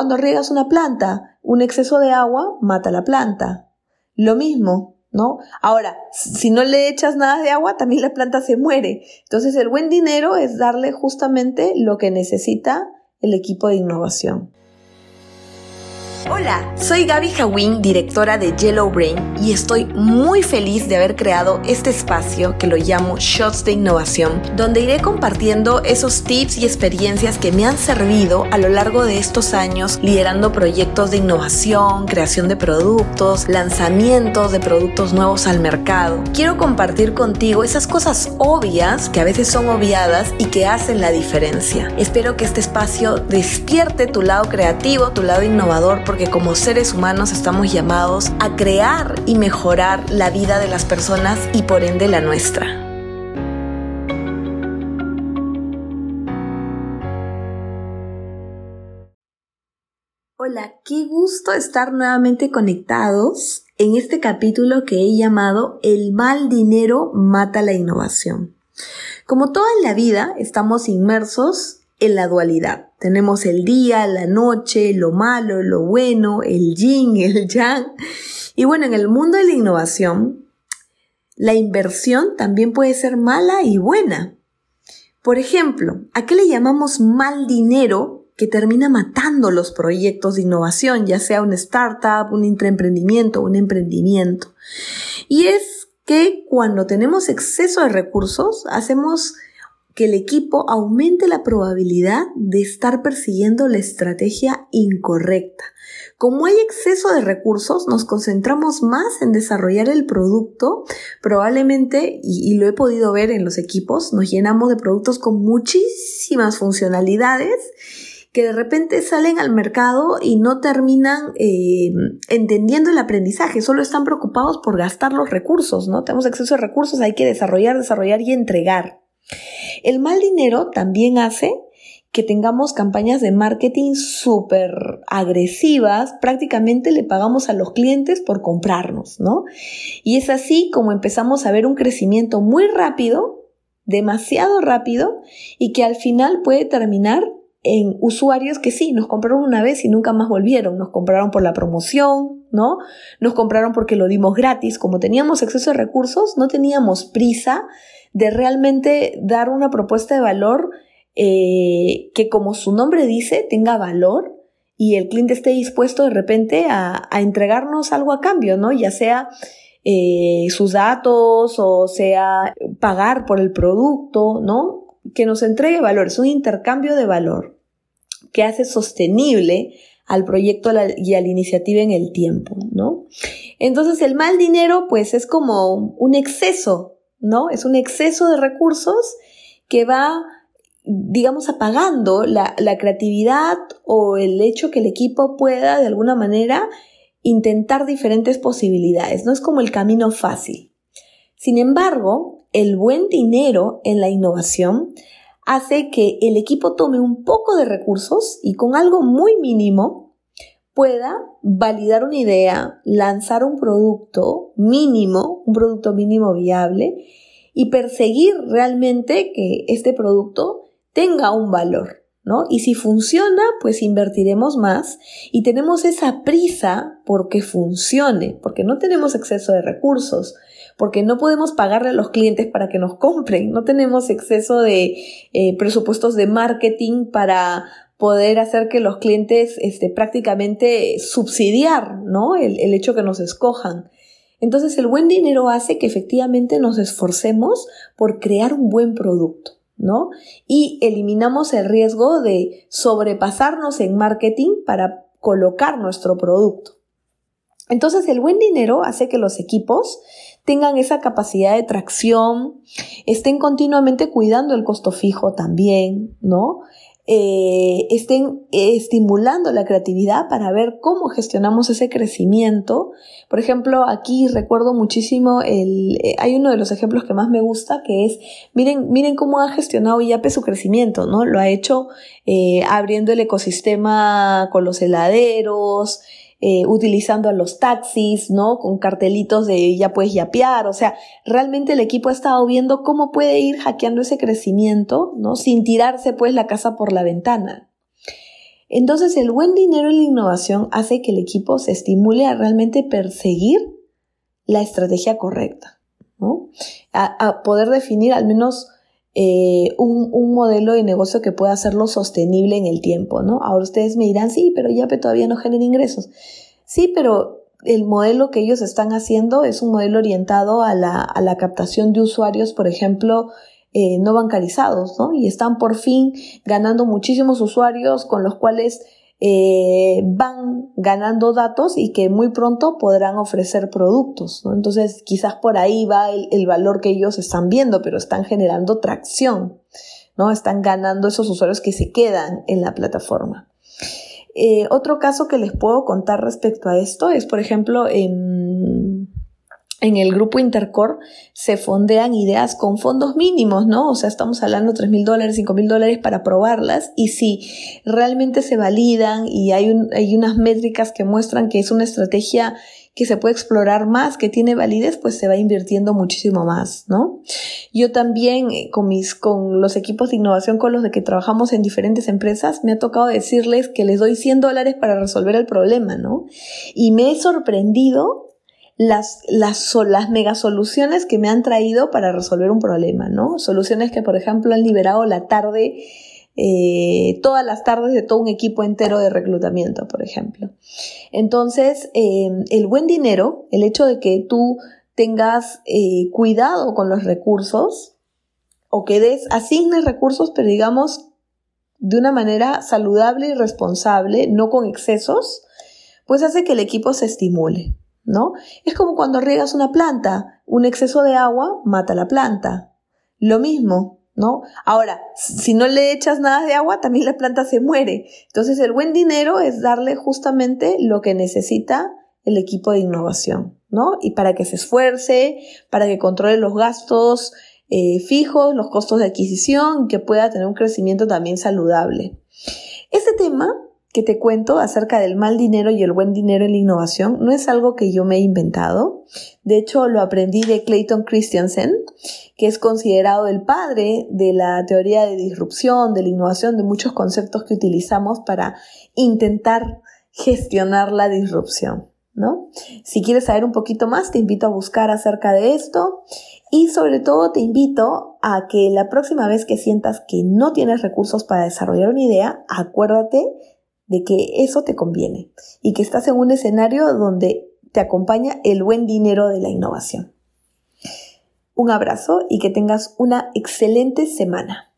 cuando riegas una planta. Un exceso de agua mata la planta. Lo mismo, ¿no? Ahora, si no le echas nada de agua, también la planta se muere. Entonces, el buen dinero es darle justamente lo que necesita el equipo de innovación. Hola, soy Gaby Hawin, directora de Yellow Brain, y estoy muy feliz de haber creado este espacio que lo llamo Shots de Innovación, donde iré compartiendo esos tips y experiencias que me han servido a lo largo de estos años liderando proyectos de innovación, creación de productos, lanzamientos de productos nuevos al mercado. Quiero compartir contigo esas cosas obvias que a veces son obviadas y que hacen la diferencia. Espero que este espacio despierte tu lado creativo, tu lado innovador, porque como seres humanos estamos llamados a crear y mejorar la vida de las personas y por ende la nuestra. Hola, qué gusto estar nuevamente conectados en este capítulo que he llamado El mal dinero mata la innovación. Como toda la vida, estamos inmersos en la dualidad. Tenemos el día, la noche, lo malo, lo bueno, el yin, el yang. Y bueno, en el mundo de la innovación, la inversión también puede ser mala y buena. Por ejemplo, ¿a qué le llamamos mal dinero que termina matando los proyectos de innovación, ya sea una startup, un intraemprendimiento, un emprendimiento? Y es que cuando tenemos exceso de recursos, hacemos que el equipo aumente la probabilidad de estar persiguiendo la estrategia incorrecta. Como hay exceso de recursos, nos concentramos más en desarrollar el producto. Probablemente, y, lo he podido ver en los equipos, nos llenamos de productos con muchísimas funcionalidades que de repente salen al mercado y no terminan eh, entendiendo el aprendizaje, solo están preocupados por gastar los recursos, ¿no? Tenemos exceso de recursos, hay que desarrollar, desarrollar y entregar. El mal dinero también hace que tengamos campañas de marketing súper agresivas, prácticamente le pagamos a los clientes por comprarnos, ¿no? Y es así como empezamos a ver un crecimiento muy rápido, demasiado rápido, y que al final puede terminar en usuarios que sí, nos compraron una vez y nunca más volvieron, nos compraron por la promoción, ¿no? Nos compraron porque lo dimos gratis, como teníamos exceso de recursos, no teníamos prisa de realmente dar una propuesta de valor eh, que como su nombre dice, tenga valor y el cliente esté dispuesto de repente a, entregarnos algo a cambio, ¿no? Ya sea eh, sus datos o sea pagar por el producto, ¿no? Que nos entregue valor, es un intercambio de valor que hace sostenible al proyecto y a la iniciativa en el tiempo, ¿no? Entonces el mal dinero pues es como un exceso ¿no? Es un exceso de recursos que va, digamos, apagando la, la creatividad o el hecho que el equipo pueda, de alguna manera, intentar diferentes posibilidades. No es como el camino fácil. Sin embargo, el buen dinero en la innovación hace que el equipo tome un poco de recursos y con algo muy mínimo pueda validar una idea, lanzar un producto mínimo, un producto mínimo viable y perseguir realmente que este producto tenga un valor, ¿no? Y si funciona, pues invertiremos más y tenemos esa prisa porque funcione, porque no tenemos exceso de recursos, porque no podemos pagarle a los clientes para que nos compren, no tenemos exceso de eh, presupuestos de marketing para poder hacer que los clientes este, prácticamente subsidiar ¿no? el, el hecho que nos escojan. Entonces el buen dinero hace que efectivamente nos esforcemos por crear un buen producto. ¿no? Y eliminamos el riesgo de sobrepasarnos en marketing para colocar nuestro producto. Entonces el buen dinero hace que los equipos tengan esa capacidad de tracción, estén continuamente cuidando el costo fijo también, ¿no? Eh, estén estimulando la creatividad para ver cómo gestionamos ese crecimiento. Por ejemplo, aquí recuerdo muchísimo el, eh, hay uno de los ejemplos que más me gusta que es, miren, miren cómo ha gestionado Yape su crecimiento, ¿no? Lo ha hecho eh, abriendo el ecosistema con los heladeros, eh, utilizando a los taxis, ¿no? Con cartelitos de ya puedes yapear, o sea, realmente el equipo ha estado viendo cómo puede ir hackeando ese crecimiento, ¿no? Sin tirarse pues la casa por la ventana. Entonces el buen dinero en la innovación hace que el equipo se estimule a realmente perseguir la estrategia correcta, a, poder definir al menos eh, un, modelo de negocio que pueda hacerlo sostenible en el tiempo. ¿no? Ahora ustedes me dirán, sí, pero Yape todavía no genera ingresos. Sí, pero el modelo que ellos están haciendo es un modelo orientado a la, a la captación de usuarios, por ejemplo, eh, no bancarizados, ¿no? Y están por fin ganando muchísimos usuarios con los cuales eh, van ganando datos y que muy pronto podrán ofrecer productos. Entonces, quizás por ahí va el, valor que ellos están viendo, pero están generando tracción, ¿no? Están ganando esos usuarios que se quedan en la plataforma. Eh, otro caso que les puedo contar respecto a esto es, por ejemplo, en en el grupo Intercore se fondean ideas con fondos mínimos, ¿no? O sea, estamos hablando de 3 mil dólares, 5 mil dólares para probarlas y si realmente se validan y hay, hay unas métricas que muestran que es una estrategia que se puede explorar más, que tiene validez, pues se va invirtiendo muchísimo más, ¿no? Yo también eh, con mis, con los equipos de innovación con los de que trabajamos en diferentes empresas, me ha tocado decirles que les doy 100 dólares para resolver el problema, ¿no? Y me he sorprendido las, las, mega soluciones que me han traído para resolver un problema, ¿no? Soluciones que, por ejemplo, han liberado la tarde, eh, todas las tardes de todo un equipo entero de reclutamiento, por ejemplo. Entonces, em, el buen dinero, el hecho de que tú tengas eh, cuidado con los recursos, o que des, asignes recursos, pero digamos, de una manera saludable y responsable, no con excesos, pues hace que el equipo se estimule. ¿No? Es como cuando riegas una planta, un exceso de agua mata la planta. Lo mismo, ¿no? Ahora, si no le echas nada de agua, también la planta se muere. Entonces, el buen dinero es darle justamente lo que necesita el equipo de innovación, ¿no? Y para que se esfuerce, para que controle los gastos eh, fijos, los costos de adquisición, que pueda tener un crecimiento también saludable. Este tema que te cuento acerca del mal dinero y el buen dinero en la innovación no es algo que yo me he inventado. De hecho, lo aprendí de Clayton Christensen, que es considerado el padre de la teoría de disrupción, de la innovación, de muchos conceptos que utilizamos para intentar gestionar la disrupción. ¿no? Si quieres saber un poquito más, te invito a buscar acerca de esto y sobre todo te invito a que la próxima vez que sientas que no tienes recursos para desarrollar una idea, acuérdate de que eso te conviene y que estás en un escenario donde te acompaña el buen dinero de la innovación. Un abrazo y que tengas una excelente semana.